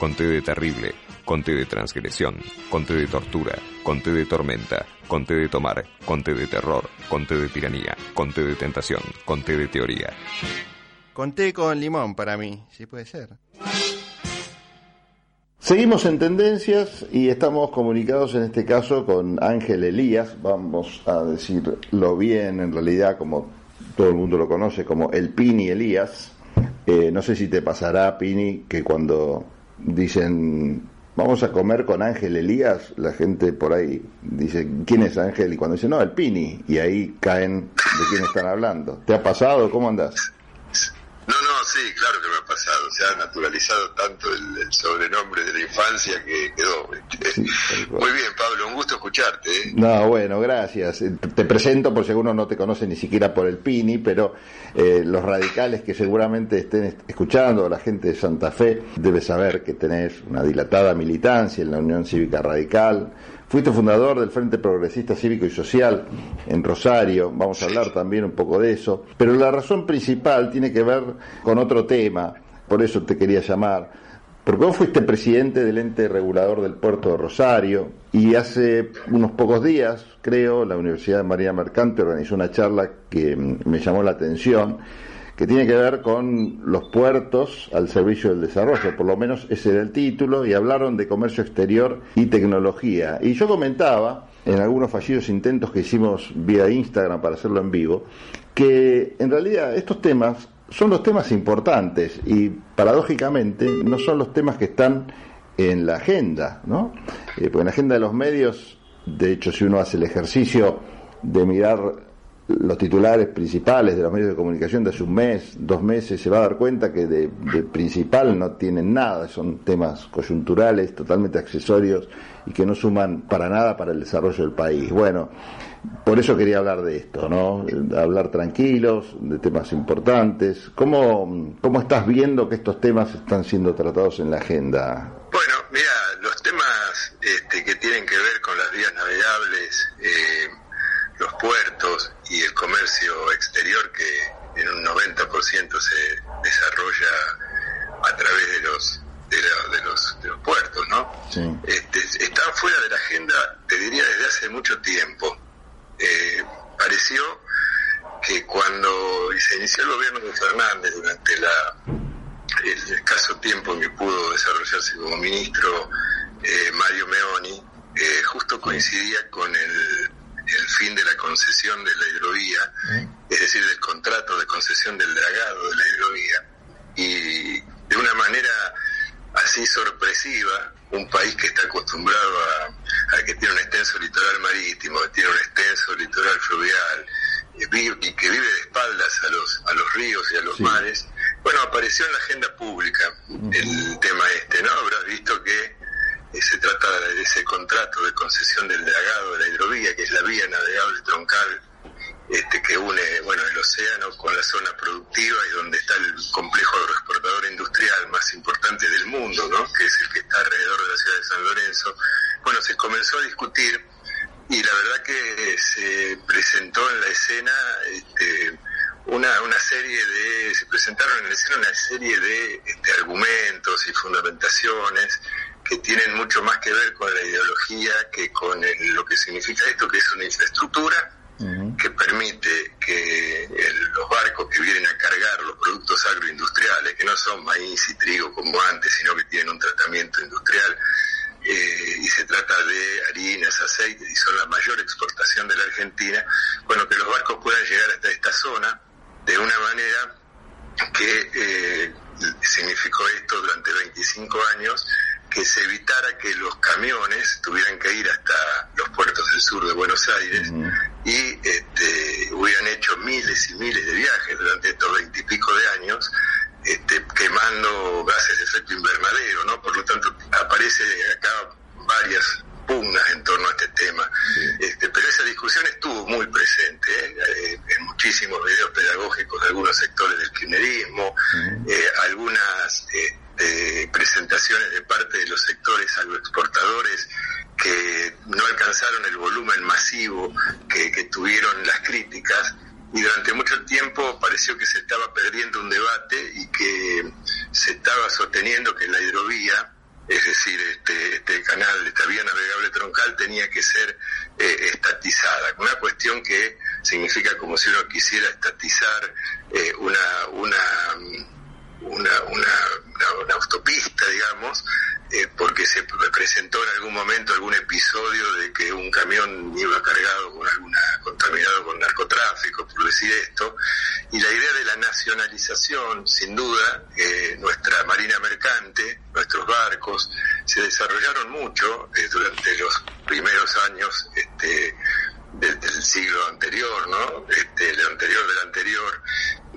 conté de terrible, conté de transgresión, conté de tortura, conté de tormenta, conté de tomar, conté de terror, conté de tiranía, conté de tentación, conté de teoría. Conté con limón para mí, si puede ser. Seguimos en tendencias y estamos comunicados en este caso con Ángel Elías, vamos a decirlo bien en realidad como todo el mundo lo conoce como el Pini Elías. Eh, no sé si te pasará, Pini, que cuando dicen vamos a comer con Ángel Elías, la gente por ahí dice, ¿quién es Ángel? Y cuando dice, no, el Pini, y ahí caen de quién están hablando. ¿Te ha pasado? ¿Cómo andás? No, no, sí, claro que me ha pasado. Se ha naturalizado tanto el, sobrenombre de la infancia que quedó. Muy bien, Pablo, un gusto escucharte. ¿eh? No, bueno, gracias. Eh, te presento por si alguno no te conoce ni siquiera por el Pini, pero eh, los radicales que seguramente estén escuchando, la gente de Santa Fe, debe saber que tenés una dilatada militancia en la Unión Cívica Radical Fuiste fundador del Frente Progresista Cívico y Social en Rosario, vamos a hablar también un poco de eso, pero la razón principal tiene que ver con otro tema, por eso te quería llamar, porque vos fuiste presidente del ente regulador del puerto de Rosario y hace unos pocos días, creo, la Universidad de María Mercante organizó una charla que me llamó la atención que tiene que ver con los puertos al servicio del desarrollo, por lo menos ese era el título, y hablaron de comercio exterior y tecnología. Y yo comentaba, en algunos fallidos intentos que hicimos vía Instagram para hacerlo en vivo, que en realidad estos temas son los temas importantes y paradójicamente no son los temas que están en la agenda, ¿no? Eh, porque en la agenda de los medios, de hecho, si uno hace el ejercicio de mirar los titulares principales de los medios de comunicación de hace un mes, dos meses, se va a dar cuenta que de, principal no tienen nada, son temas coyunturales, totalmente accesorios y que no suman para nada para el desarrollo del país. Bueno, por eso quería hablar de esto, ¿no? Hablar tranquilos, de temas importantes. ¿Cómo, cómo estás viendo que estos temas están siendo tratados en la agenda? Bueno, mira, los temas este, que tienen que ver con las vías navegables, eh, los puertos y el comercio exterior que en un 90% se desarrolla a través de los de, los, puertos, ¿no? Este, están fuera de la agenda, te diría, desde hace mucho tiempo. Eh, pareció que cuando se inició el gobierno de Fernández durante la, el escaso tiempo en que pudo desarrollarse como ministro eh, Mario Meoni, eh, justo coincidía con el fin de la concesión de la hidrovía, es decir, del contrato de concesión del dragado de la hidrovía. Y de una manera así sorpresiva, un país que está acostumbrado a, que tiene un extenso litoral marítimo, que tiene un extenso litoral fluvial, y que vive de espaldas a los, a los ríos y a los mares, bueno, apareció en la agenda pública el tema este, ¿no? Habrás visto que se trata de ese contrato de concesión del dragado de la hidrovía, que es la vía navegable troncal este, que une bueno el océano con la zona productiva y donde está el complejo agroexportador industrial más importante del mundo, ¿no? que es el que está alrededor de la ciudad de San Lorenzo. Bueno, se comenzó a discutir y la verdad que se presentó en la escena este, una, una serie de, se presentaron en la escena una serie de este, argumentos y fundamentaciones que tienen mucho más que ver con la ideología que con lo que significa esto, que es una infraestructura que permite que los barcos que vienen a cargar los productos agroindustriales, que no son maíz y trigo como antes, sino que tienen un tratamiento industrial, eh, y se trata de harinas, aceites, y son la mayor exportación de la Argentina, bueno, que los barcos puedan llegar hasta esta zona de una manera que eh, significó esto durante 25 años, que se evitara que los camiones tuvieran que ir hasta los puertos del sur de Buenos Aires y este, hubieran hecho miles y miles de viajes durante estos veintipico de años, este, quemando gases de efecto invernadero, ¿no? Por lo tanto, aparece acá varias pugnas en torno a este tema. Este, pero esa discusión estuvo muy presente ¿eh? Eh, en muchísimos videos pedagógicos de algunos sectores del kirchnerismo, eh, algunas presentaciones de parte de los sectores agroexportadores que no alcanzaron el volumen masivo que, tuvieron las críticas y durante mucho tiempo pareció que se estaba perdiendo un debate y que se estaba sosteniendo que la hidrovía es decir, este, este canal, esta vía navegable troncal tenía que ser eh, estatizada, una cuestión que significa como si uno quisiera estatizar eh, una, una, se presentó en algún momento algún episodio de que un camión iba cargado con alguna, contaminado con narcotráfico, por decir esto, y la idea de la nacionalización, sin duda, eh, nuestra marina mercante, nuestros barcos, se desarrollaron mucho eh, durante los primeros años este, del, siglo anterior, ¿no? Este, el anterior del anterior,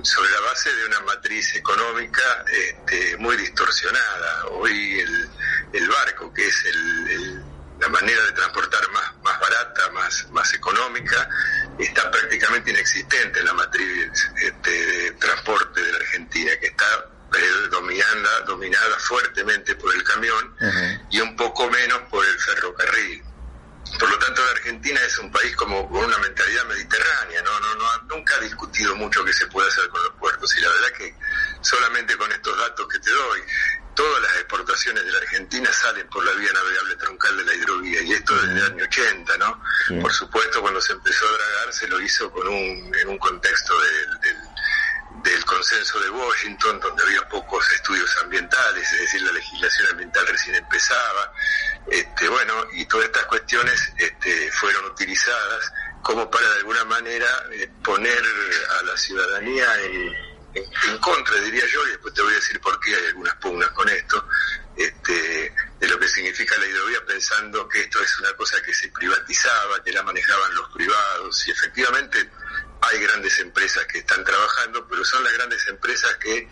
sobre la base de una matriz económica este, muy distorsionada. Hoy el, el barco, que es el, la manera de transportar más, más barata, más, más económica, está prácticamente inexistente en la matriz este, de transporte de la Argentina, que está dominada, dominada fuertemente por el camión y un poco menos por el ferrocarril. Por lo tanto, la Argentina es un país como con una mentalidad mediterránea, ¿no? No, no, nunca ha discutido mucho qué se puede hacer con los puertos y la verdad que solamente con estos datos que te doy, todas las exportaciones de la Argentina salen por la vía navegable troncal de la hidrovía y esto desde el año 80, ¿no? Por supuesto, cuando se empezó a dragar se lo hizo con un, en un contexto del, del del consenso de Washington, donde había pocos estudios ambientales, es decir, la legislación ambiental recién empezaba, este, bueno, y todas estas cuestiones este, fueron utilizadas como para de alguna manera eh, poner a la ciudadanía en, contra, diría yo, y después te voy a decir por qué hay algunas pugnas con esto, este, de lo que significa la hidrovía pensando que esto es una cosa que se privatizaba, que la manejaban los privados, y efectivamente hay grandes empresas que están trabajando, pero son las grandes empresas que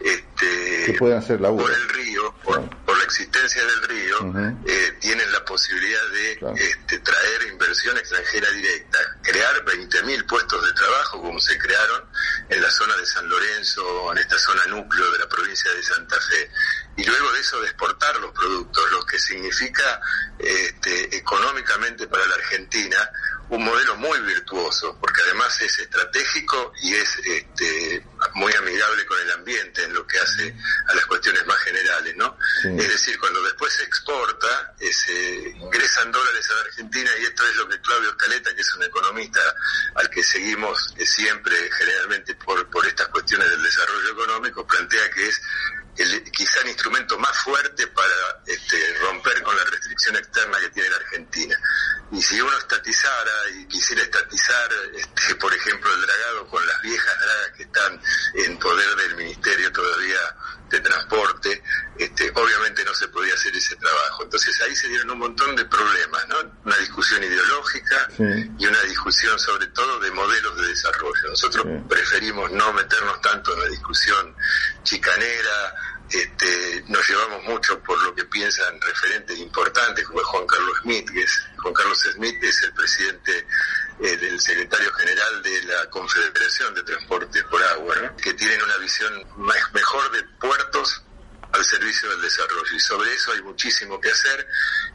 este, pueden hacer la por el río, por, la existencia del río, eh, tienen la posibilidad de este, traer inversión extranjera directa, crear 20.000 puestos de trabajo como se crearon en la zona de San Lorenzo, en esta zona núcleo de la provincia de Santa Fe, y luego de eso de exportar los productos, lo que significa este, económicamente para la Argentina un modelo muy virtuoso, porque además es estratégico y es este, muy amigable con el ambiente en lo que hace a las cuestiones más generales, ¿no? Es decir, cuando después se exporta, eh, se ingresan dólares a la Argentina y esto es lo que Claudio Escaleta, que es un economista al que seguimos eh, siempre generalmente por, por estas cuestiones del desarrollo económico, plantea que es el, quizá el instrumento más fuerte para este, romper con la restricción externa que tiene si uno estatizara y quisiera estatizar, este, por ejemplo, el dragado con las viejas dragas que están en poder del Ministerio todavía de Transporte, este, obviamente no se podía hacer ese trabajo. Entonces ahí se dieron un montón de problemas, ¿no? Una discusión ideológica y una discusión sobre todo de modelos de desarrollo. Nosotros preferimos no meternos tanto en la discusión chicanera, este, nos llevamos mucho por lo que piensan referentes importantes como Juan Carlos Smith, que es, Juan Carlos Smith es el presidente eh, del secretario general de la Confederación de Transporte por Agua, que tienen una visión mejor de puertos al servicio del desarrollo. Y sobre eso hay muchísimo que hacer.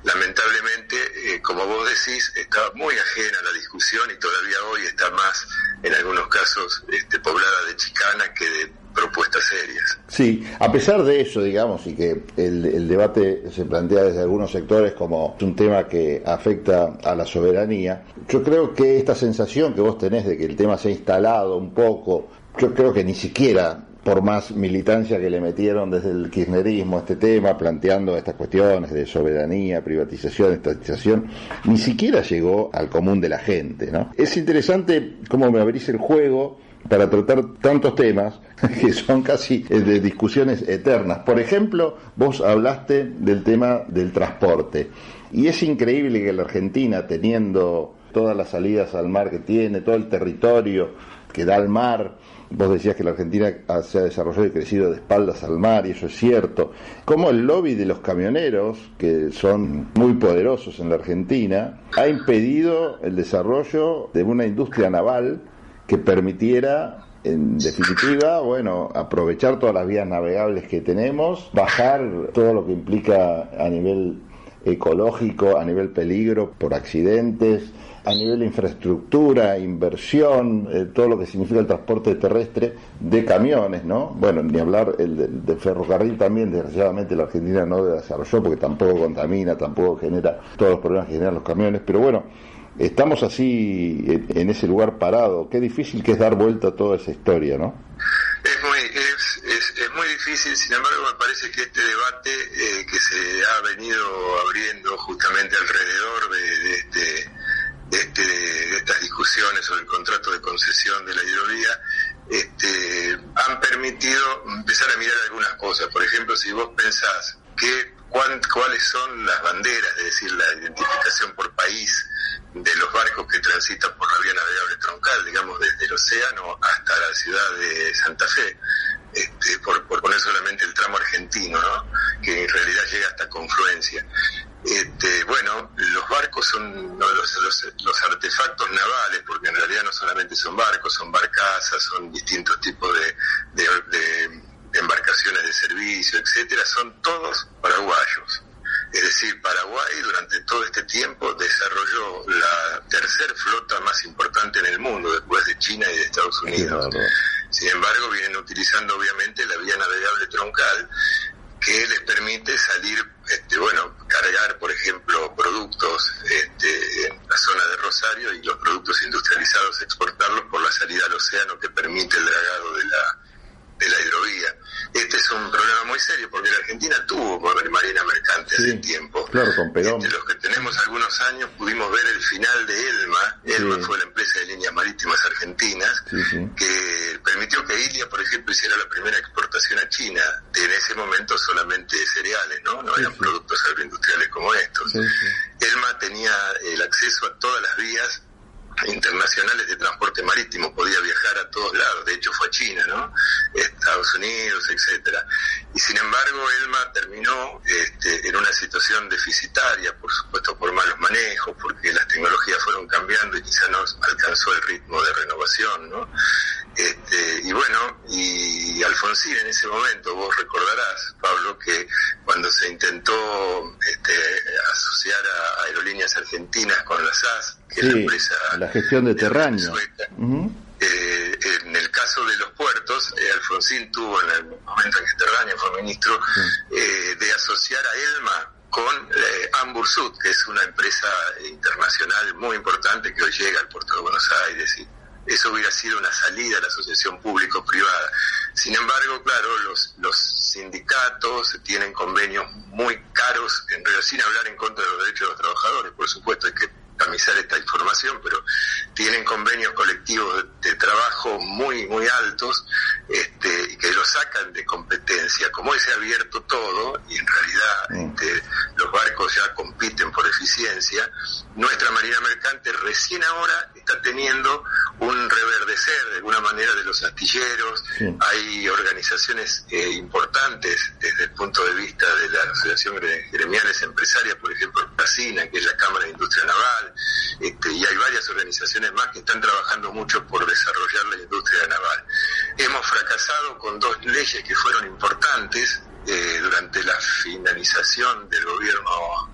Lamentablemente, eh, como vos decís, está muy ajena a la discusión y todavía hoy está más, en algunos casos, este, poblada de chicanas que de propuestas serias. Sí, a pesar de eso, digamos, y que el, debate se plantea desde algunos sectores como un tema que afecta a la soberanía, yo creo que esta sensación que vos tenés de que el tema se ha instalado un poco, yo creo que ni siquiera por más militancia que le metieron desde el kirchnerismo a este tema, planteando estas cuestiones de soberanía, privatización, estatización, ni siquiera llegó al común de la gente. ¿no? Es interesante cómo me abrís el juego para tratar tantos temas que son casi eh, de discusiones eternas. Por ejemplo, vos hablaste del tema del transporte y es increíble que la Argentina, teniendo todas las salidas al mar que tiene, todo el territorio que da al mar, Vos decías que la Argentina se ha desarrollado y crecido de espaldas al mar, y eso es cierto. Como el lobby de los camioneros, que son muy poderosos en la Argentina, ha impedido el desarrollo de una industria naval que permitiera en definitiva, bueno, aprovechar todas las vías navegables que tenemos, bajar todo lo que implica a nivel ecológico, a nivel peligro por accidentes, a nivel infraestructura, inversión, eh, todo lo que significa el transporte terrestre de camiones, ¿no? Bueno, ni hablar el de, ferrocarril también, desgraciadamente la Argentina no desarrolló porque tampoco contamina, tampoco genera todos los problemas que generan los camiones, pero bueno, estamos así en, ese lugar parado. Qué difícil que es dar vuelta a toda esa historia, ¿no? Es muy, es, es, muy difícil, sin embargo me parece que este debate eh, que se ha venido abriendo justamente alrededor de este este, de estas discusiones sobre el contrato de concesión de la hidrovía, este, han permitido empezar a mirar algunas cosas. Por ejemplo, si vos pensás que, cuáles son las banderas, es decir, la identificación por país de los barcos que transitan por la vía navegable troncal, digamos, desde el océano hasta la ciudad de Santa Fe, este, por, por poner solamente el tramo argentino, ¿no? que en realidad llega hasta Confluencia. Este, bueno, los barcos son los, artefactos navales, porque en realidad no solamente son barcos, son barcazas, son distintos tipos de, embarcaciones de servicio, etcétera, son todos paraguayos. Es decir, Paraguay durante todo este tiempo desarrolló la tercer flota más importante en el mundo, después de China y de Estados Unidos. Sin embargo, vienen utilizando obviamente la vía navegable troncal que les permite salir, este, bueno, cargar, por ejemplo, productos este, en la zona de Rosario y los productos industrializados exportarlos por la salida al océano que permite el dragado de la, de la hidrovía. Este es un problema muy serio porque la Argentina tuvo marina mercante hace tiempo. Claro, con este, los que tenemos algunos años pudimos ver el final de Elma. Elma fue la empresa de líneas marítimas argentinas que permitió que Ilia, por ejemplo, hiciera la primera exportación a China. En ese momento solamente cereales, ¿no? No eran productos agroindustriales como estos. Elma tenía el acceso a todas las vías internacionales de transporte marítimo, podía viajar a todos lados, de hecho fue a China, ¿no? Estados Unidos, etcétera. Y sin embargo, Elma terminó este, en una situación deficitaria, por supuesto por malos manejos, porque las tecnologías fueron cambiando y quizá no alcanzó el ritmo de renovación, ¿no? Este, y bueno, y Alfonsín en ese momento, vos recordarás, Pablo, que cuando se intentó este, asociar a aerolíneas argentinas con la SAS, que es la empresa... La gestión de terráneo. Eh, en el caso de los puertos, eh, Alfonsín tuvo en el momento en que Terráneo fue ministro, eh, de asociar a Elma con eh, Ambursud, que es una empresa internacional muy importante que hoy llega al puerto de Buenos Aires y eso hubiera sido una salida a la asociación público-privada. Sin embargo, claro, los, los sindicatos tienen convenios muy caros, en sin hablar en contra de los derechos de los trabajadores, por supuesto, hay que camisar esta información, pero tienen convenios colectivos de, trabajo muy, muy altos este, que lo sacan de competencia. Como hoy se ha abierto todo y en realidad este, los barcos ya compiten por eficiencia, nuestra Marina Mercante recién ahora está teniendo de alguna manera de los astilleros. Hay organizaciones eh, importantes desde el punto de vista de la Asociación Gremiales Empresarias, por ejemplo, PACINA, que es la Cámara de Industria Naval, este, y hay varias organizaciones más que están trabajando mucho por desarrollar la industria naval. Hemos fracasado con dos leyes que fueron importantes eh, durante la finalización del gobierno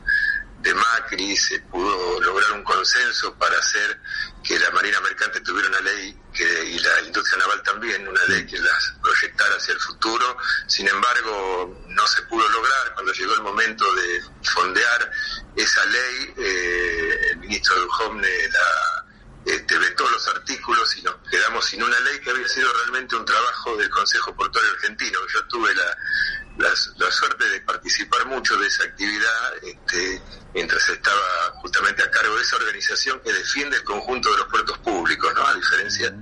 de Macri se pudo lograr un consenso para hacer que la Marina Mercante tuviera una ley que, y la industria naval también, una ley que las proyectara hacia el futuro. Sin embargo, no se pudo lograr. Cuando llegó el momento de fondear esa ley, eh, el ministro Duhovne la este, vetó los artículos y nos quedamos sin una ley que había sido realmente un trabajo del Consejo Portuario Argentino. Yo tuve la, la, suerte de participar mucho de esa actividad este, mientras estaba justamente a cargo de esa organización que defiende el conjunto de los puertos públicos, ¿no? A diferencia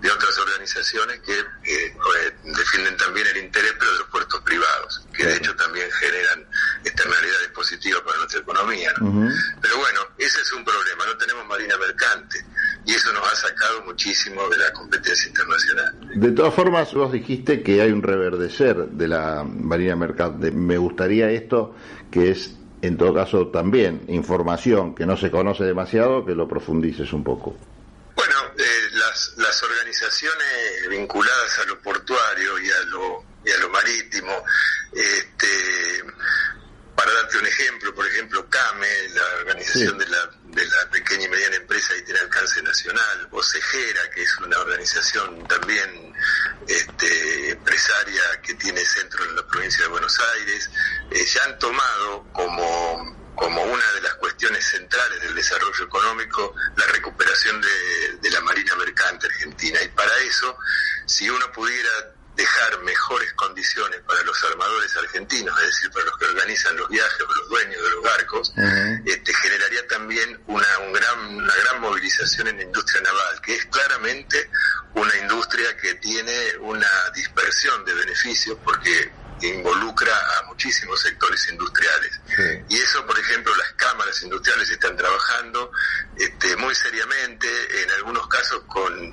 de otras organizaciones que eh, defienden también el interés, pero de los puertos privados, que de hecho también generan externalidades positivas para nuestra economía. Pero bueno, ese es un problema, no tenemos marina mercante y eso nos ha sacado muchísimo de la competencia internacional. De todas formas, vos dijiste que hay un reverdecer de la marina mercante. Me gustaría esto, que es en todo caso también información que no se conoce demasiado, que lo profundices un poco. Bueno, eh, las, las organizaciones vinculadas a lo portuario y a lo, y a lo marítimo, este, darte un ejemplo, por ejemplo, CAME, la Organización de, la, de la Pequeña y Mediana Empresa y tiene alcance nacional, o CEGERA, que es una organización también este, empresaria que tiene centro en la provincia de Buenos Aires, eh, ya han tomado como como una de las cuestiones centrales del desarrollo económico la recuperación de, de la marina mercante argentina. Y para eso, si uno pudiera dejar mejores condiciones para los armadores argentinos, es decir, para los que organizan los viajes o los dueños de los barcos, este, generaría también una, un gran, una gran movilización en la industria naval, que es claramente una industria que tiene una dispersión de beneficios porque involucra a muchísimos sectores industriales. Y eso, por ejemplo, las cámaras industriales están trabajando este, muy seriamente, en algunos casos con eh,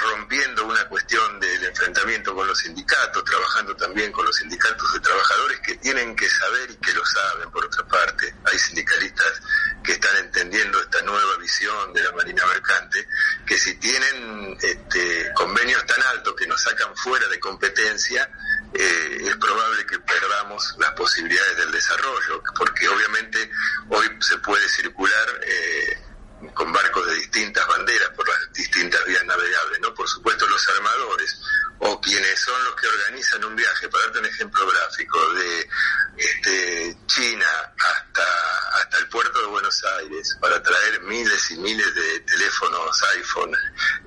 rompiendo una cuestión del enfrentamiento con los sindicatos, trabajando también con los sindicatos de trabajadores que tienen que saber y que lo saben, por otra parte. Hay sindicalistas que están entendiendo esta nueva visión de la Marina Mercante, que si tienen este, convenios tan altos que nos sacan fuera de competencia, eh, es probable que perdamos las posibilidades del desarrollo, porque obviamente hoy se puede circular eh, con barcos de distintas banderas por las distintas vías navegables, ¿no? Por supuesto los armadores o quienes son los que organizan un viaje, para darte un ejemplo gráfico, de este, China hasta, hasta el puerto de Buenos Aires para traer miles y miles de teléfonos iPhone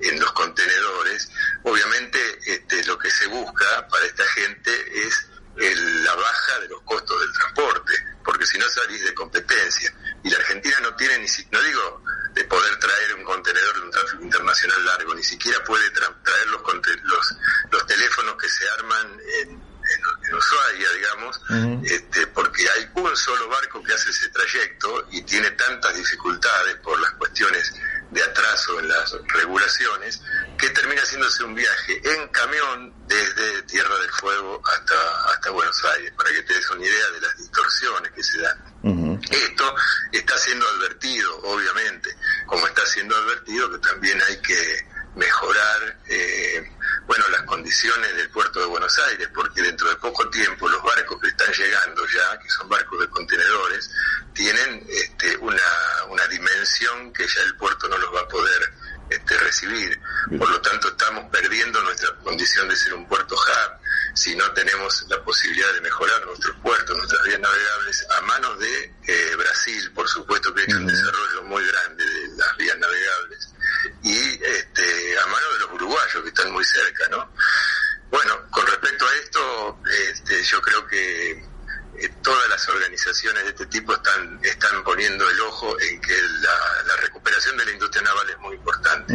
en los contenedores, obviamente este, lo que se busca para esta gente es la baja de los costos del transporte, porque si no salís de competencia. Y la Argentina no tiene ni no digo de poder traer un contenedor de un tráfico internacional largo, ni siquiera puede traer los, los, los teléfonos que se arman en, en, Ushuaia, digamos, este, porque hay un solo barco que hace ese trayecto y tiene tantas dificultades por las cuestiones de atraso en las regulaciones, que termina haciéndose un viaje en camión desde Tierra del Fuego hasta, hasta Buenos Aires, para que te des una idea de las distorsiones que se dan. Esto está siendo advertido, obviamente, como está siendo advertido que también hay que mejorar eh, bueno las condiciones del puerto de Buenos Aires porque dentro de poco tiempo los barcos que están llegando ya que son barcos de contenedores tienen este, una, una dimensión que ya el puerto no los va a poder este, recibir. Por lo tanto estamos perdiendo nuestra condición de ser un puerto hub si no tenemos la posibilidad de mejorar nuestros puertos, nuestras vías navegables, a manos de eh, Brasil, por supuesto que ha hecho un desarrollo muy grande de las vías navegables, y este, a manos de los uruguayos que están muy cerca, ¿no? Bueno, con respecto a esto, este, yo creo que eh, todas las organizaciones de este tipo están, están poniendo el ojo en que la, recuperación de la industria naval es muy importante.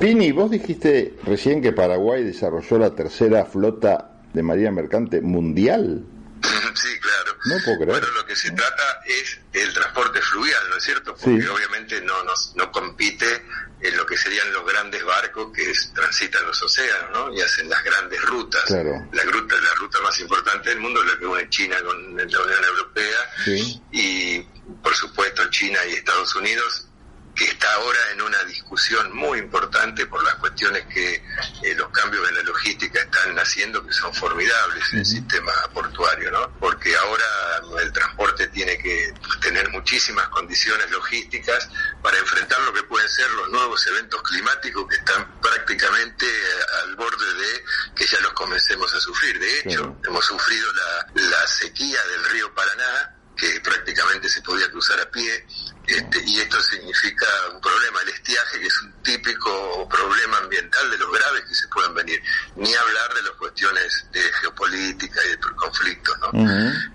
Pini, vos dijiste recién que Paraguay desarrolló la tercera flota de Marina Mercante mundial. Sí, claro. No puedo creer. Bueno, lo que se trata es el transporte fluvial, ¿no es cierto? Porque obviamente no, no, no compite en lo que serían los grandes barcos que transitan los océanos, ¿no? Y hacen las grandes rutas. Claro. La ruta, la ruta más importante del mundo es la que une China con la Unión Europea. Sí. Y, por supuesto, China y Estados Unidos que está ahora en una discusión muy importante por las cuestiones que eh, los cambios en la logística están haciendo, que son formidables en el sistema portuario, ¿no? Porque ahora el transporte tiene que tener muchísimas condiciones logísticas para enfrentar lo que pueden ser los nuevos eventos climáticos que están prácticamente eh, al borde de que ya los comencemos a sufrir. De hecho, hemos sufrido la, la sequía del río Paraná, que prácticamente se podía cruzar a pie, este, y esto significa un problema, el estiaje, que es un típico problema ambiental de los graves que se pueden venir, ni hablar de las cuestiones de geopolítica y de conflictos, ¿no?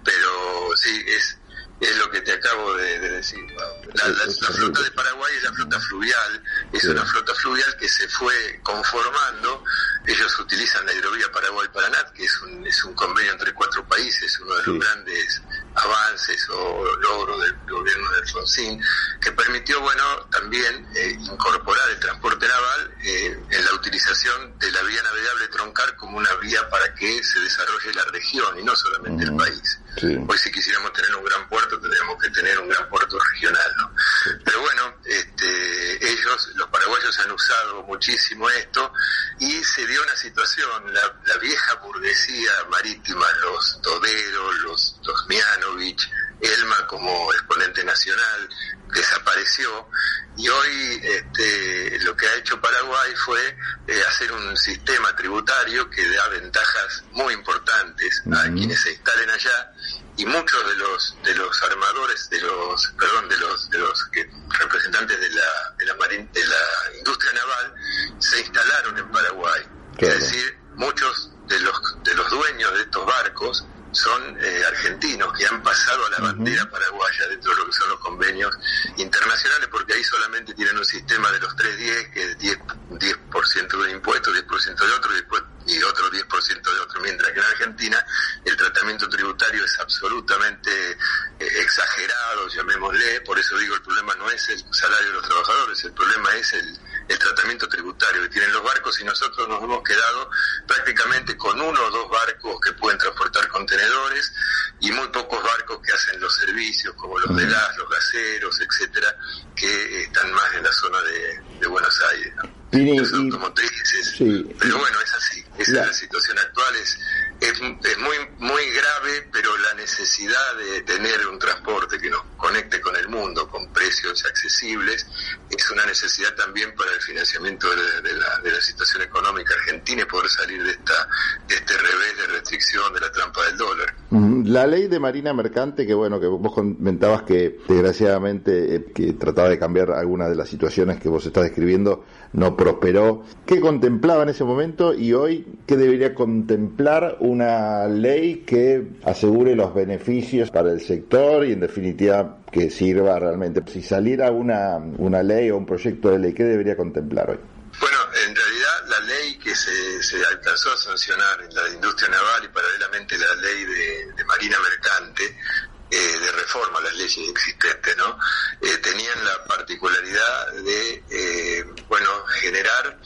Pero sí, es, es lo que te acabo de, decir. La, flota de Paraguay es la flota fluvial, es una flota fluvial que se fue conformando. Ellos utilizan la hidrovía Paraguay-Paranat, que es un, es un convenio entre cuatro países, uno de los grandes avances o logros del gobierno de Alfonsín, que permitió, bueno, también eh, incorporar el transporte naval eh, en la utilización de la vía navegable troncar como una vía para que se desarrolle la región y no solamente el país. Hoy si quisiéramos tener un gran puerto tener un gran puerto regional, ¿no? Pero bueno, este, ellos, los paraguayos han usado muchísimo esto y se dio una situación, la, la vieja burguesía marítima, los Todero, los, los Mianovich, Bielma como exponente nacional desapareció y hoy este, lo que ha hecho Paraguay fue eh, hacer un sistema tributario que da ventajas muy importantes a quienes se instalen allá y muchos de los de los armadores de los perdón de los de los representantes de la de la, de la industria naval se instalaron en Paraguay. Es decir muchos de los de los dueños de estos barcos son eh, argentinos que han pasado a la bandera paraguaya dentro de lo que son los convenios internacionales, porque ahí solamente tienen un sistema de los 310, que es 10%, 10 de impuestos, 10% de otro y, después, y otro 10% de otro, mientras que en Argentina el tratamiento tributario es absolutamente eh, exagerado, llamémosle, por eso digo, el problema no es el salario de los trabajadores, el problema es el el tratamiento tributario que tienen los barcos y nosotros nos hemos quedado prácticamente con uno o dos barcos que pueden transportar contenedores y muy pocos barcos que hacen los servicios como los de gas, los gaseros, etcétera, que están más en la zona de, Buenos Aires. Los automotrices. Pero bueno, es así. Esa es la situación actual. Es, es, muy, muy grave, pero la necesidad de tener un transporte que nos conecte con el mundo con precios accesibles es una necesidad también para el financiamiento de, la, de la, situación económica argentina y poder salir de, esta, La ley de Marina Mercante, que bueno, que vos comentabas que desgraciadamente eh, que trataba de cambiar algunas de las situaciones que vos estás describiendo, no prosperó. ¿Qué contemplaba en ese momento y hoy qué debería contemplar una ley que asegure los beneficios para el sector y en definitiva que sirva realmente? Si saliera una, una ley o un proyecto de ley, ¿qué debería contemplar hoy? Bueno, en realidad que se, alcanzó a sancionar en la industria naval y paralelamente la ley de Marina Mercante eh, de reforma a las leyes existentes, ¿no? Eh, tenían la particularidad de, eh, bueno, generar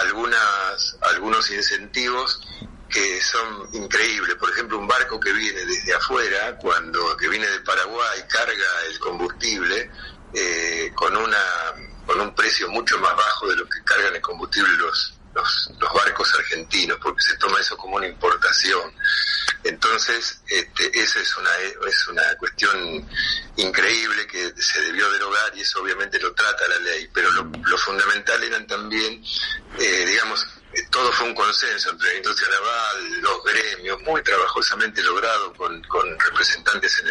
algunas, algunos incentivos que son increíbles. Por ejemplo, un barco que viene desde afuera, cuando que viene de Paraguay, carga el combustible con una con un precio mucho más bajo de lo que cargan el combustible los, los, barcos argentinos, porque se toma eso como una importación. Entonces, este, esa es una, es una cuestión increíble que se debió derogar y eso obviamente lo trata la ley, pero lo, fundamental eran también, eh, digamos, todo fue un consenso entre la industria naval, los gremios, muy trabajosamente logrado con, con representantes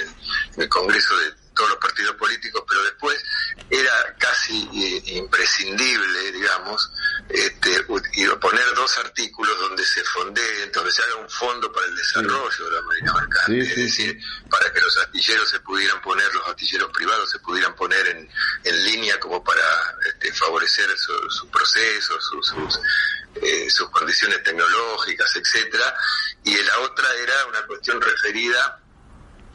en el Congreso de todos los partidos políticos, pero después era casi eh, imprescindible, digamos, este, poner dos artículos donde se fonde, donde se haga un fondo para el desarrollo de la Marina Mercante, es decir, para que los astilleros se pudieran poner, los astilleros privados se pudieran poner en, en línea como para este, favorecer su, proceso, sus, eh, sus condiciones tecnológicas, etcétera, y la otra era una cuestión referida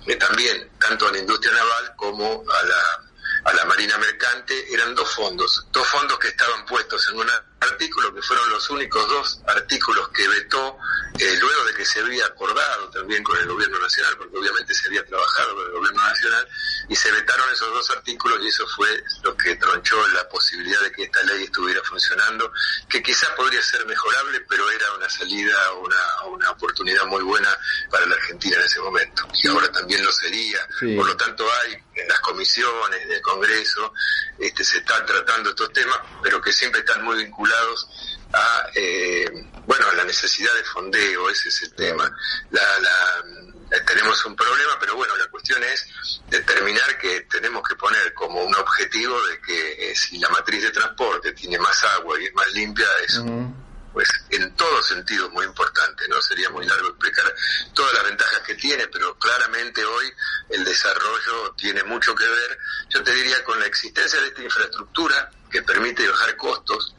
eh, también tanto a la industria naval como a la a la Marina Mercante eran dos fondos, dos fondos que estaban puestos en un artículo que fueron los únicos dos artículos que vetó eh, luego de que se había acordado también con el gobierno nacional, porque obviamente se había trabajado con el gobierno nacional, y se vetaron esos dos artículos y eso fue lo que tronchó la posibilidad de que esta ley estuviera funcionando, que quizá podría ser mejorable, pero era una salida una, una, oportunidad muy buena para la Argentina en ese momento. Y ahora también lo sería. Por lo tanto hay en las comisiones del Congreso, este, se están tratando estos temas, pero que siempre están muy vinculados a, eh, bueno, a la necesidad de fondeo, ese es el tema. La, la, tenemos un problema, pero bueno, la cuestión es determinar que tenemos que poner como un objetivo de que eh, si la matriz de transporte tiene más agua y es más limpia, es pues en todo sentido muy importante, ¿no? Sería muy largo explicar todas las ventajas que tiene, pero claramente hoy el desarrollo tiene mucho que ver, yo te diría, con la existencia de esta infraestructura que permite bajar costos,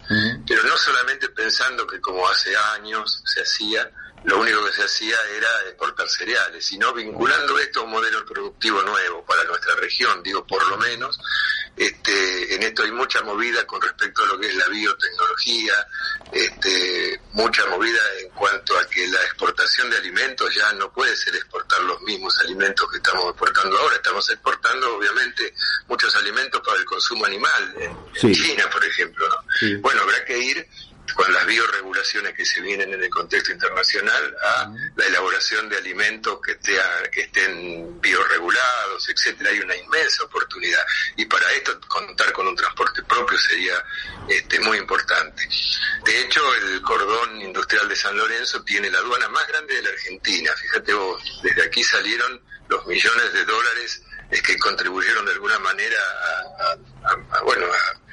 pero no solamente pensando que como hace años se hacía, lo único que se hacía era exportar cereales, sino vinculando esto a un modelo productivo nuevo para nuestra región, digo por lo menos. Este, en esto hay mucha movida con respecto a lo que es la biotecnología, este, mucha movida en cuanto a que la exportación de alimentos ya no puede ser exportar los mismos alimentos que estamos exportando ahora, estamos exportando obviamente muchos alimentos para el consumo animal, en, China por ejemplo. Bueno, habrá que ir con las bioregulaciones que se vienen en el contexto internacional a la elaboración de alimentos que, que estén bioregulados, etcétera. Hay una inmensa oportunidad y para esto contar con un transporte propio sería este, muy importante. De hecho, el cordón industrial de San Lorenzo tiene la aduana más grande de la Argentina. Fíjate vos, desde aquí salieron los millones de dólares que contribuyeron de alguna manera a, bueno a,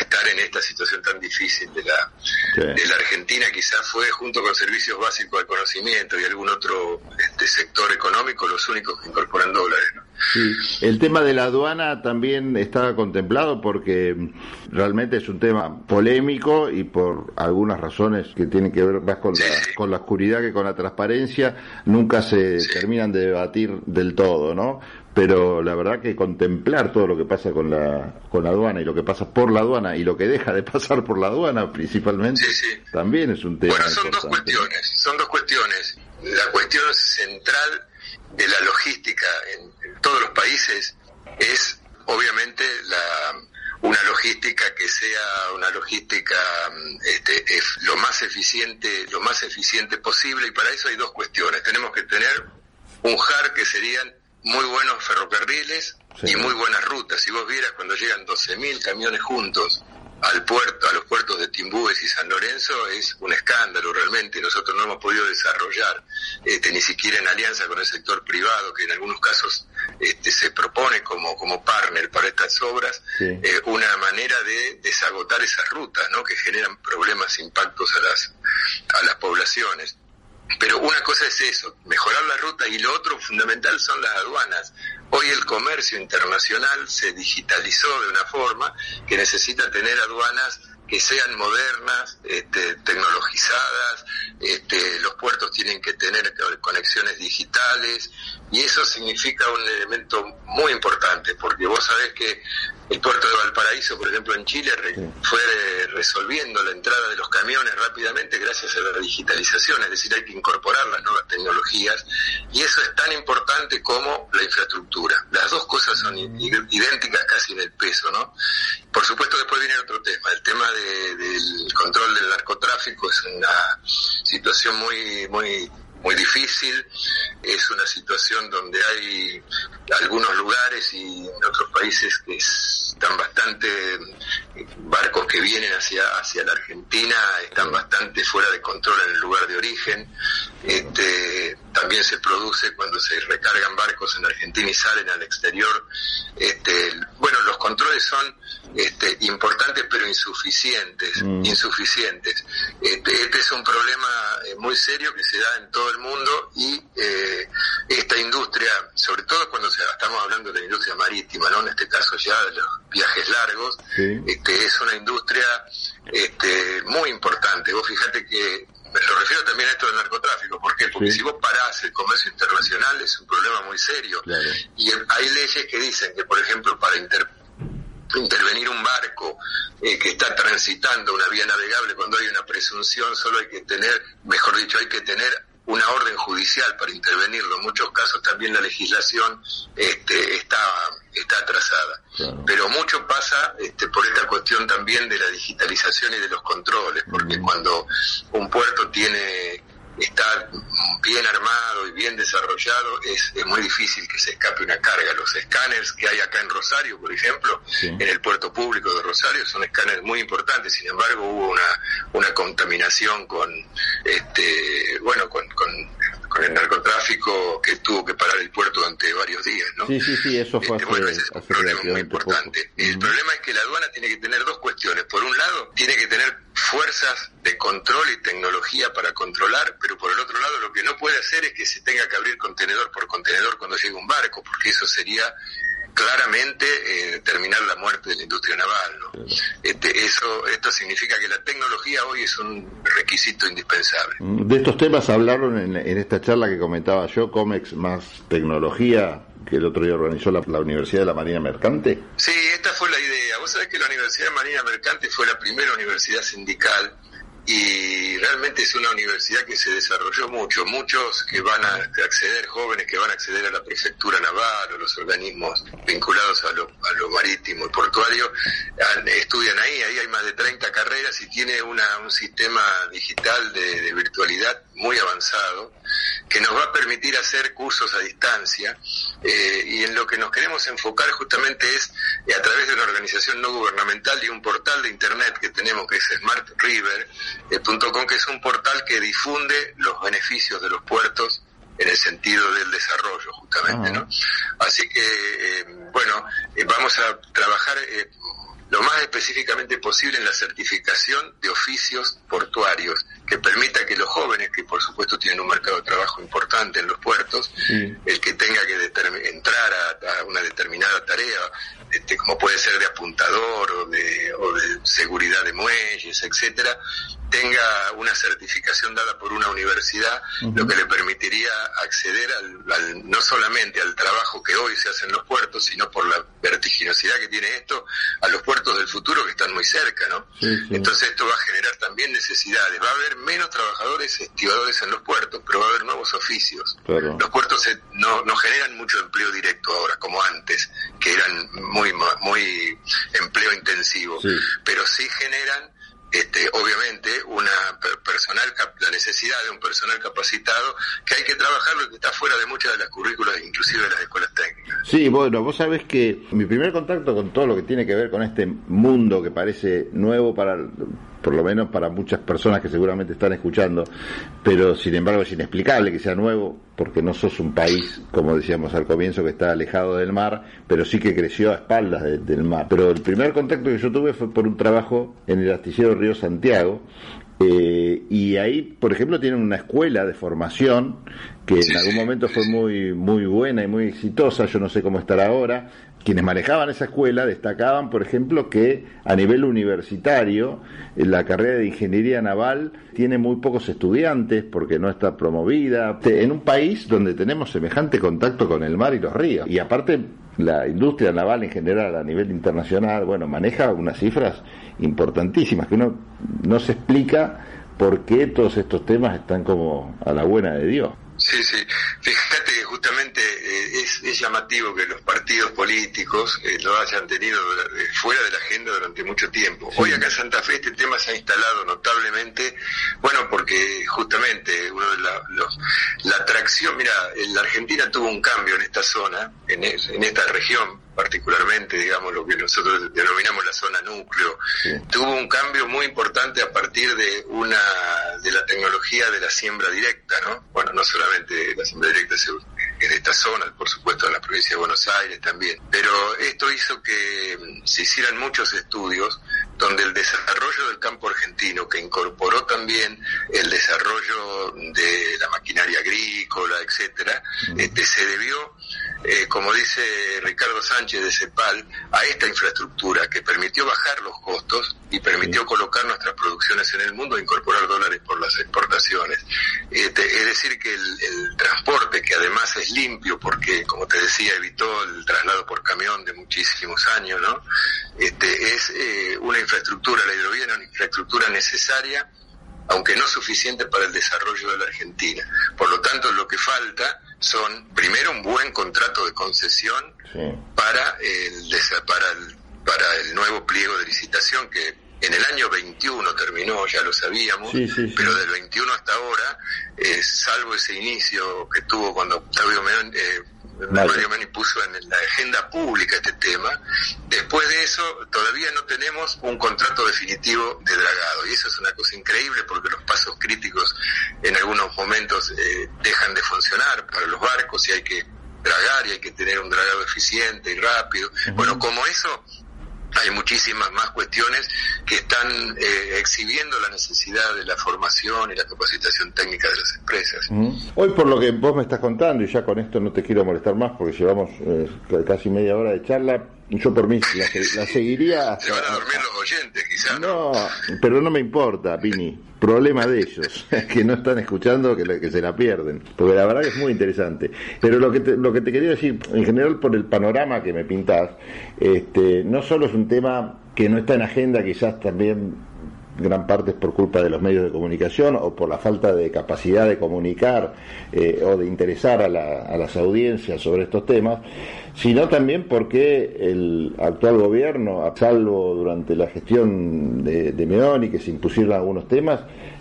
estar en esta situación tan difícil de la de la Argentina quizás fue junto con servicios básicos de conocimiento y algún otro este sector económico los únicos que incorporan dólares Sí. El tema de la aduana también está contemplado porque realmente es un tema polémico y por algunas razones que tienen que ver más con, la, con la oscuridad que con la transparencia, nunca se terminan de debatir del todo, ¿no? pero la verdad que contemplar todo lo que pasa con la con la aduana y lo que pasa por la aduana y lo que deja de pasar por la aduana principalmente también es un tema bueno son dos cuestiones son dos cuestiones. La cuestión central de la logística en, todos los países es obviamente la una logística que sea una logística este, lo más eficiente lo más eficiente posible y para eso hay dos cuestiones. Tenemos que tener un JAR que serían muy buenos ferrocarriles y muy buenas rutas. Si vos vieras cuando llegan 12.000 camiones juntos al puerto, a los puertos de Timbúes y San Lorenzo, es un escándalo realmente. Nosotros no hemos podido desarrollar, este, ni siquiera en alianza con el sector privado, que en algunos casos este, se propone como, como partner para estas obras, eh, una manera de desagotar esas rutas, ¿no? que generan problemas, impactos a las, a las poblaciones. Pero una cosa es eso, mejorar la ruta y lo otro fundamental son las aduanas. Hoy el comercio internacional se digitalizó de una forma que necesita tener aduanas que sean modernas, este, tecnologizadas, este, los puertos tienen que tener conexiones digitales y eso significa un elemento muy importante porque vos sabés que el puerto de Valparaíso, por ejemplo, en Chile, fue resolviendo la entrada de los camiones rápidamente gracias a la digitalización, es decir, hay que incorporar las nuevas tecnologías y eso es tan importante como la infraestructura. Las dos cosas son idénticas casi en el peso, ¿no? Por supuesto, después viene otro tema, el tema del control del narcotráfico es una situación muy, muy muy difícil, es una situación donde hay algunos lugares y en otros países que están bastante, barcos que vienen hacia, hacia la Argentina están bastante fuera de control en el lugar de origen, este, también se produce cuando se recargan barcos en Argentina y salen al exterior, este, bueno, los controles son este, importantes pero insuficientes, mm. insuficientes. Este, este, es un problema eh, muy serio que se da en todo el mundo y eh, esta industria, sobre todo cuando se, estamos hablando de la industria marítima, ¿no? en este caso ya de los viajes largos, este, es una industria este, muy importante. Vos fíjate que me lo refiero también a esto del narcotráfico. ¿Por qué? Porque si vos parás el comercio internacional es un problema muy serio. Y hay leyes que dicen que, por ejemplo, para intervenir un barco eh, que está transitando una vía navegable cuando hay una presunción, solo hay que tener, mejor dicho, hay que tener una orden judicial para intervenirlo. En muchos casos también la legislación este, está, está atrasada. Pero mucho pasa este, por esta cuestión también de la digitalización y de los controles, porque cuando un puerto tiene está bien armado y bien desarrollado, es, muy difícil que se escape una carga. Los escáneres que hay acá en Rosario, por ejemplo, en el puerto público de Rosario, son escáneres muy importantes. Sin embargo, hubo una, una contaminación con, este, bueno, con, con con el narcotráfico que tuvo que parar el puerto durante varios días, ¿no? Sí, sí, sí, eso fue este, es un problema muy importante. El problema es que la aduana tiene que tener dos cuestiones. Por un lado, tiene que tener fuerzas de control y tecnología para controlar, pero por el otro lado lo que no puede hacer es que se tenga que abrir contenedor por contenedor cuando llegue un barco, porque eso sería claramente eh, terminar la muerte de la industria naval. ¿no? Este, eso, esto significa que la tecnología hoy es un requisito indispensable. De estos temas hablaron en, esta charla que comentaba yo, COMEX más tecnología, que el otro día organizó la, Universidad de la Marina Mercante. Sí, esta fue la idea. Vos sabés que la Universidad de Marina Mercante fue la primera universidad sindical y realmente es una universidad que se desarrolló mucho. Muchos que van a acceder, jóvenes que van a acceder a la prefectura naval o los organismos vinculados a lo, a lo marítimo y portuario, estudian ahí. Ahí hay más de 30 carreras y tiene una, un sistema digital de, virtualidad muy avanzado que nos va a permitir hacer cursos a distancia eh, y en lo que nos queremos enfocar justamente es eh, a través de una organización no gubernamental y un portal de internet que tenemos que es Smart River, el punto .com, que es un portal que difunde los beneficios de los puertos en el sentido del desarrollo justamente, ¿no? Así que, eh, bueno, eh, vamos a trabajar eh, lo más específicamente posible en la certificación de oficios portuarios, que permita que los jóvenes, que por supuesto tienen un mercado de trabajo importante en los puertos, el que tenga que entrar a, una determinada tarea, este, como puede ser de apuntador o de, o de seguridad de muelles, etcétera, tenga una certificación dada por una universidad, lo que le permitiría acceder al, no solamente al trabajo que hoy se hace en los puertos, sino por la vertiginosidad que tiene esto, a los puertos del futuro que están muy cerca, ¿no? Entonces esto va a generar también necesidades. Va a haber menos trabajadores estibadores en los puertos, pero va a haber nuevos oficios. Los puertos no, no generan mucho empleo directo ahora, como antes, que eran muy, muy empleo intensivo, pero sí generan este, obviamente una personal la necesidad de un personal capacitado que hay que trabajarlo y que está fuera de muchas de las currículas inclusive de las escuelas técnicas. Sí, bueno, vos sabés que mi primer contacto con todo lo que tiene que ver con este mundo que parece nuevo para por lo menos para muchas personas que seguramente están escuchando, pero sin embargo es inexplicable que sea nuevo, porque no sos un país, como decíamos al comienzo, que está alejado del mar, pero sí que creció a espaldas del mar. Pero el primer contacto que yo tuve fue por un trabajo en el astillero Río Santiago, eh, y ahí, por ejemplo, tienen una escuela de formación que en algún momento fue muy muy buena y muy exitosa, yo no sé cómo estará ahora, quienes manejaban esa escuela destacaban, por ejemplo, que a nivel universitario la carrera de ingeniería naval tiene muy pocos estudiantes porque no está promovida. En un país donde tenemos semejante contacto con el mar y los ríos. Y aparte, la industria naval en general a nivel internacional, bueno, maneja unas cifras importantísimas que uno no se explica por qué todos estos temas están como a la buena de Dios. Sí, sí. Fíjate que justamente eh, es, llamativo que los partidos políticos eh, lo hayan tenido eh, fuera de la agenda durante mucho tiempo. Hoy acá en Santa Fe este tema se ha instalado notablemente, bueno, porque justamente uno de los, la atracción, mira, la Argentina tuvo un cambio en esta zona, en, en esta región, particularmente, digamos, lo que nosotros denominamos la zona núcleo, tuvo un cambio muy importante a partir de una de la tecnología de la siembra directa, ¿no? Bueno, no solamente la siembra directa en esta zona, por supuesto en la provincia de Buenos Aires también, pero esto hizo que se hicieran muchos estudios donde el desarrollo del campo argentino, que incorporó también el desarrollo de la maquinaria agrícola, etcétera, este, se debió eh, como dice Ricardo Sánchez de CEPAL, a esta infraestructura que permitió bajar los costos y permitió colocar nuestras producciones en el mundo e incorporar dólares por las exportaciones. Este, es decir, que el, transporte, que además es limpio porque, como te decía, evitó el traslado por camión de muchísimos años, ¿no? Este, es eh, una infraestructura, la hidrovía es una infraestructura necesaria aunque no suficiente para el desarrollo de la Argentina. Por lo tanto, lo que falta son, primero, un buen contrato de concesión para, el, para, el, para el nuevo pliego de licitación que en el año 21 terminó, ya lo sabíamos, pero del 21 hasta ahora, eh, salvo ese inicio que tuvo cuando Octavio Meón, eh, Mario Meni puso en la agenda pública este tema. Después de eso, todavía no tenemos un contrato definitivo de dragado. Y eso es una cosa increíble porque los pasos críticos en algunos momentos eh, dejan de funcionar para los barcos y hay que dragar y hay que tener un dragado eficiente y rápido. Bueno, como eso, hay muchísimas más cuestiones que están eh, exhibiendo la necesidad de la formación y la capacitación técnica de las empresas. Hoy por lo que vos me estás contando, y ya con esto no te quiero molestar más porque llevamos eh, casi media hora de charla, yo por mí la, seguiría... Se van a dormir los oyentes quizás. No, pero no me importa, Pini. Problema de ellos, que no están escuchando, que, que se la pierden. Porque la verdad que es muy interesante. Pero lo que te, lo que te quería decir, en general por el panorama que me pintás, este, no solo es un tema que no está en agenda, quizás también gran parte es por culpa de los medios de comunicación o por la falta de capacidad de comunicar eh, o de interesar a, las audiencias sobre estos temas, sino también porque el actual gobierno, a salvo durante la gestión de, de Meoni, que se impusieron algunos temas,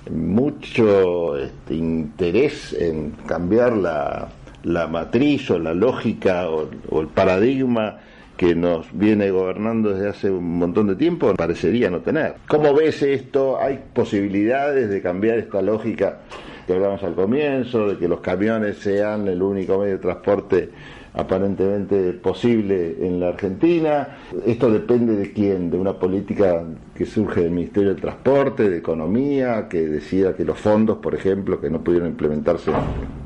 mucho este, interés en cambiar la, la matriz o la lógica o el paradigma que nos viene gobernando desde hace un montón de tiempo, parecería no tener. ¿Cómo ves esto? ¿Hay posibilidades de cambiar esta lógica que hablamos al comienzo, de que los camiones sean el único medio de transporte aparentemente posible en la Argentina. Esto depende de quién, de una política que surge del Ministerio del Transporte, de Economía, que decida que los fondos, por ejemplo, que no pudieron implementarse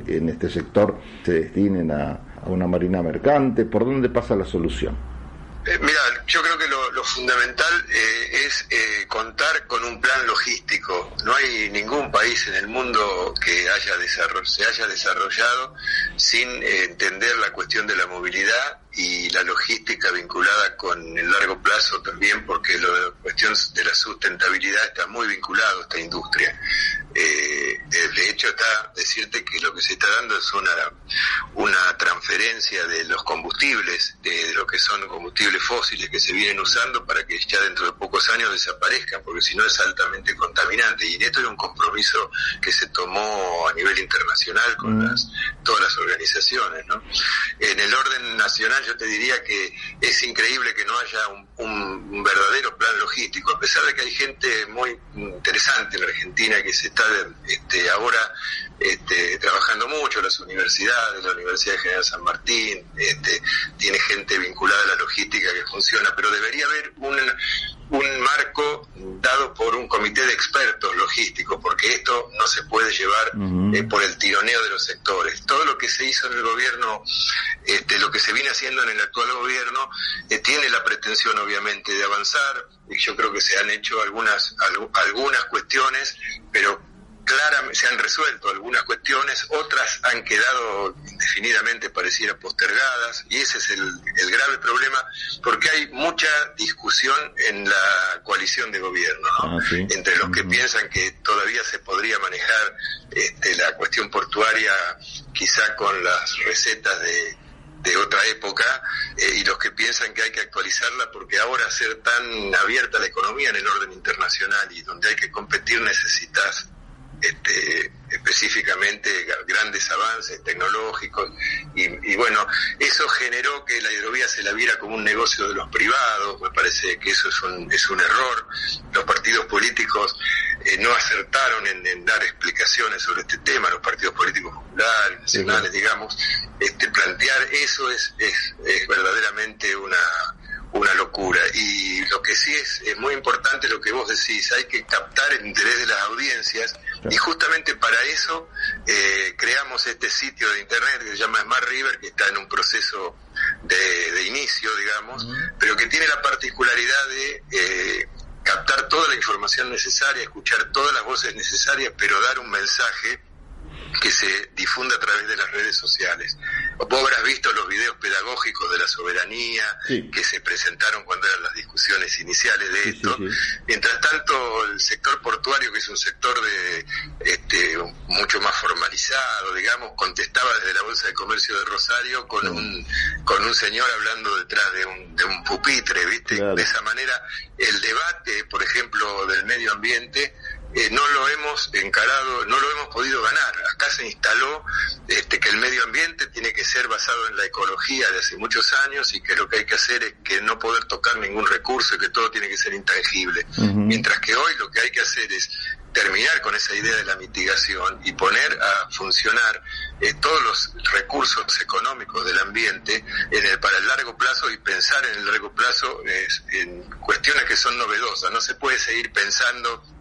en este sector, se destinen a, una marina mercante? ¿Por dónde pasa la solución? Eh, mira, yo creo que lo, fundamental eh, es eh, contar con un plan logístico. No hay ningún país en el mundo que haya se haya desarrollado sin entender la cuestión de la movilidad y la logística vinculada con el largo plazo también, porque la cuestión de la sustentabilidad está muy vinculado a esta industria. Eh, de hecho, está decirte que lo que se está dando es una, una transferencia de los combustibles, de, lo que son combustibles fósiles que se vienen usando para que ya dentro de pocos años desaparezcan, porque si no es altamente contaminante. Y esto es un compromiso que se tomó a nivel internacional con mm. las, todas las organizaciones. ¿no? En el orden nacional yo te diría que es increíble que no haya un, verdadero plan logístico, a pesar de que hay gente muy interesante en Argentina que se está este, ahora este, trabajando mucho, las universidades, la Universidad General San Martín, este, tiene gente vinculada a la logística que funciona, pero debería haber un, un marco dado por un comité de expertos logísticos, porque esto no se puede llevar eh, por el tironeo de los sectores. Todo lo que se hizo en el gobierno, este, lo que se viene haciendo en el actual gobierno, eh, tiene la pretensión obviamente de avanzar, y yo creo que se han hecho algunas, algunas cuestiones, pero claramente se han resuelto algunas cuestiones, otras han quedado indefinidamente pareciera postergadas y ese es el, grave problema porque hay mucha discusión en la coalición de gobierno, ah, entre los que piensan que todavía se podría manejar este, la cuestión portuaria quizá con las recetas de, otra época eh, y los que piensan que hay que actualizarla porque ahora ser tan abierta la economía en el orden internacional y donde hay que competir necesitas este, específicamente grandes avances tecnológicos y, bueno, eso generó que la hidrovía se la viera como un negocio de los privados, me parece que eso es un, es un error, los partidos políticos eh, no acertaron en, dar explicaciones sobre este tema, los partidos políticos populares, nacionales, digamos, este, plantear eso es, es, es verdaderamente una una locura. Y lo que sí es, es, muy importante lo que vos decís, hay que captar el interés de las audiencias y justamente para eso eh, creamos este sitio de internet que se llama Smart River, que está en un proceso de, inicio, digamos, pero que tiene la particularidad de eh, captar toda la información necesaria, escuchar todas las voces necesarias, pero dar un mensaje que se difunde a través de las redes sociales. Vos habrás visto los videos pedagógicos de la soberanía que se presentaron cuando eran las discusiones iniciales de esto. Mientras tanto, el sector portuario, que es un sector de este, mucho más formalizado, digamos, contestaba desde la Bolsa de Comercio de Rosario con un con un señor hablando detrás de un, de un pupitre, ¿viste? De esa manera, el debate, por ejemplo, del medio ambiente, eh, no lo hemos encarado, no lo hemos podido ganar. Acá se instaló este, que el medio ambiente tiene que ser basado en la ecología de hace muchos años y que lo que hay que hacer es que no poder tocar ningún recurso y que todo tiene que ser intangible. Mientras que hoy lo que hay que hacer es terminar con esa idea de la mitigación y poner a funcionar eh, todos los recursos económicos del ambiente en el, para el largo plazo y pensar en el largo plazo en cuestiones que son novedosas. No se puede seguir pensando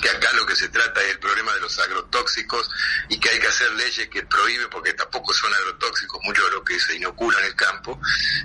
que acá lo que se trata es el problema de los agrotóxicos y que hay que hacer leyes que prohíben, porque tampoco son agrotóxicos mucho de lo que se inocula en el campo.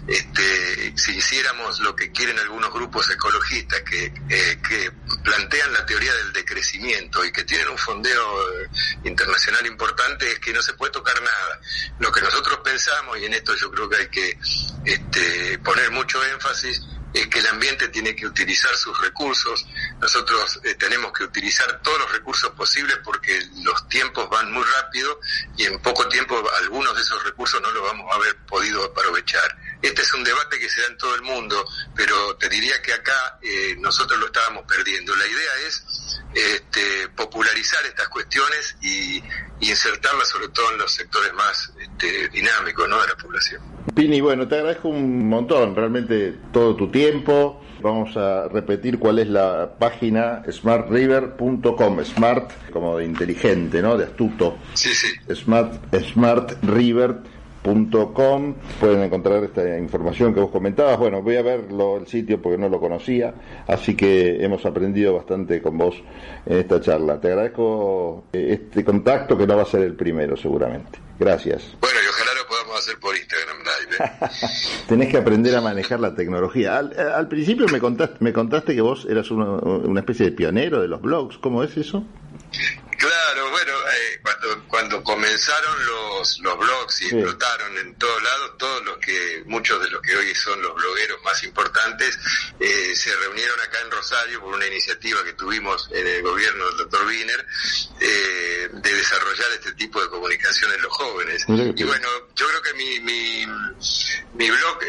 Este, si hiciéramos lo que quieren algunos grupos ecologistas que, eh, que plantean la teoría del decrecimiento y que tienen un fondeo eh, internacional importante, es que no se puede tocar nada. Lo que nosotros pensamos, y en esto yo creo que hay que este, poner mucho énfasis, es que el ambiente tiene que utilizar sus recursos nosotros eh, tenemos que utilizar todos los recursos posibles porque los tiempos van muy rápido y en poco tiempo algunos de esos recursos no los vamos a haber podido aprovechar. Este es un debate que se da en todo el mundo, pero te diría que acá eh, nosotros lo estábamos perdiendo. La idea es este, popularizar estas cuestiones y, insertarlas sobre todo en los sectores más este, dinámicos ¿no? de la población. Pini, bueno, te agradezco un montón, realmente todo tu tiempo. Vamos a repetir cuál es la página smartriver.com, smart como de inteligente, ¿no? De astuto. Sí, sí. Smart, smartriver.com pueden encontrar esta información que vos comentabas. Bueno, voy a ver el sitio porque no lo conocía, así que hemos aprendido bastante con vos en esta charla. Te agradezco eh, este contacto que no va a ser el primero seguramente. Gracias. Bueno, y ojalá lo podamos hacer por Instagram Live. Tenés que aprender a manejar la tecnología. Al, principio me contaste, me contaste que vos eras una especie de pionero de los blogs. ¿Cómo es eso? Claro, bueno, eh, cuando, cuando comenzaron los, los blogs y explotaron en todos lados, todos los que, muchos de los que hoy son los blogueros más importantes, eh, se reunieron acá en Rosario por una iniciativa que tuvimos en el gobierno del doctor Wiener eh, de desarrollar este tipo de comunicación en los jóvenes. Y bueno, yo creo que mi, mi, mi blog,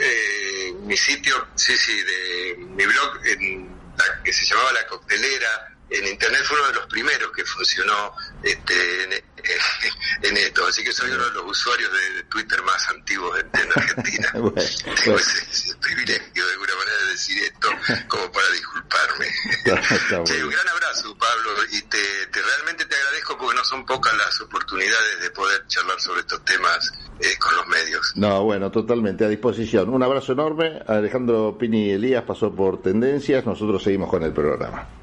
mi sitio, sí, sí, de mi blog en que se llamaba La Coctelera, en Internet fue uno de los primeros que funcionó este, en, esto, así que soy uno de los usuarios de, Twitter más antiguos en, Argentina. Tengo Ese, privilegio de alguna manera de decir esto como para disculparme. un gran abrazo, Pablo, y te, realmente te agradezco porque no son pocas las oportunidades de poder charlar sobre estos temas eh, con los medios. No, bueno, totalmente a disposición. Un abrazo enorme. Alejandro Pini Elías pasó por Tendencias, nosotros seguimos con el programa.